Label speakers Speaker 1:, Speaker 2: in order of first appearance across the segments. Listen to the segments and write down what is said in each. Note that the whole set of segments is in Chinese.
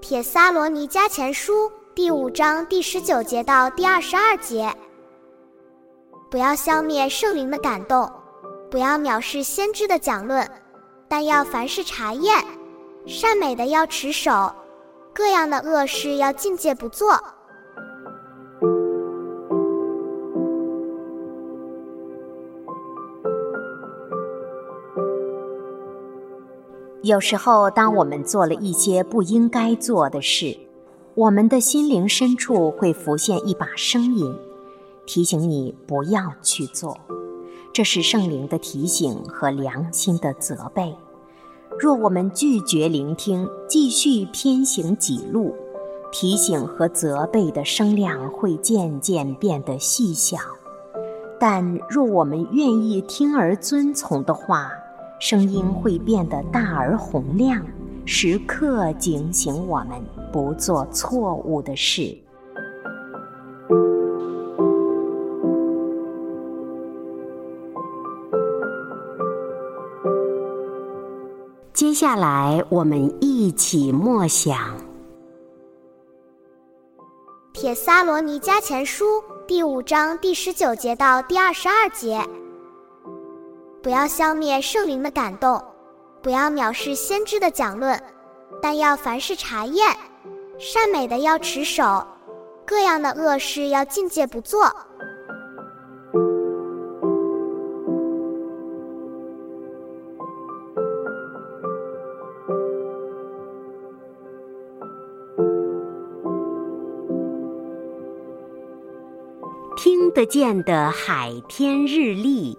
Speaker 1: 铁撒罗尼加前书》第五章第十九节到第二十二节：不要消灭圣灵的感动，不要藐视先知的讲论，但要凡事查验，善美的要持守，各样的恶事要境戒不做。
Speaker 2: 有时候，当我们做了一些不应该做的事，我们的心灵深处会浮现一把声音，提醒你不要去做。这是圣灵的提醒和良心的责备。若我们拒绝聆听，继续偏行己路，提醒和责备的声量会渐渐变得细小；但若我们愿意听而遵从的话，声音会变得大而洪亮，时刻警醒我们不做错误的事。接下来，我们一起默想《
Speaker 1: 铁撒罗尼迦前书》第五章第十九节到第二十二节。不要消灭圣灵的感动，不要藐视先知的讲论，但要凡事查验，善美的要持守，各样的恶事要境戒不做。
Speaker 2: 听得见的海天日历。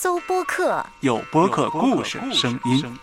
Speaker 3: 搜播客，
Speaker 4: 有播客故事声音。